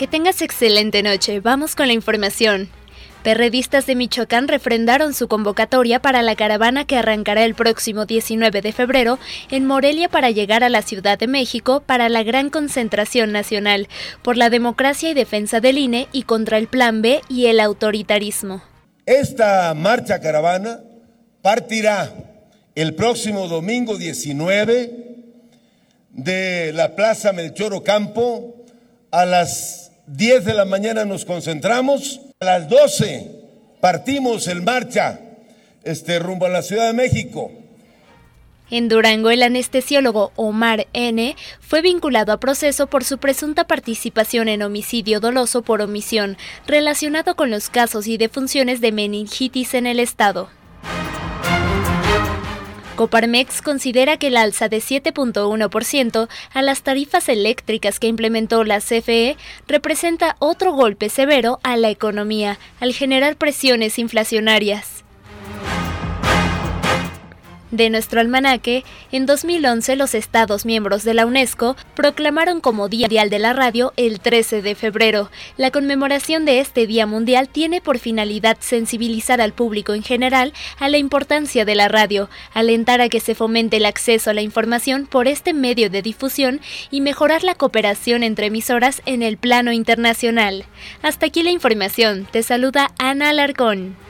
Que tengas excelente noche. Vamos con la información. Perredistas de Michoacán refrendaron su convocatoria para la caravana que arrancará el próximo 19 de febrero en Morelia para llegar a la Ciudad de México para la gran concentración nacional por la democracia y defensa del INE y contra el Plan B y el autoritarismo. Esta marcha caravana partirá el próximo domingo 19 de la Plaza Melchor Ocampo a las 10 de la mañana nos concentramos, a las 12 partimos en marcha este, rumbo a la Ciudad de México. En Durango, el anestesiólogo Omar N. fue vinculado a proceso por su presunta participación en homicidio doloso por omisión, relacionado con los casos y defunciones de meningitis en el estado. Coparmex considera que el alza de 7.1% a las tarifas eléctricas que implementó la CFE representa otro golpe severo a la economía al generar presiones inflacionarias. De nuestro almanaque, en 2011 los Estados miembros de la UNESCO proclamaron como Día Mundial de la Radio el 13 de febrero. La conmemoración de este Día Mundial tiene por finalidad sensibilizar al público en general a la importancia de la radio, alentar a que se fomente el acceso a la información por este medio de difusión y mejorar la cooperación entre emisoras en el plano internacional. Hasta aquí la información. Te saluda Ana Alarcón.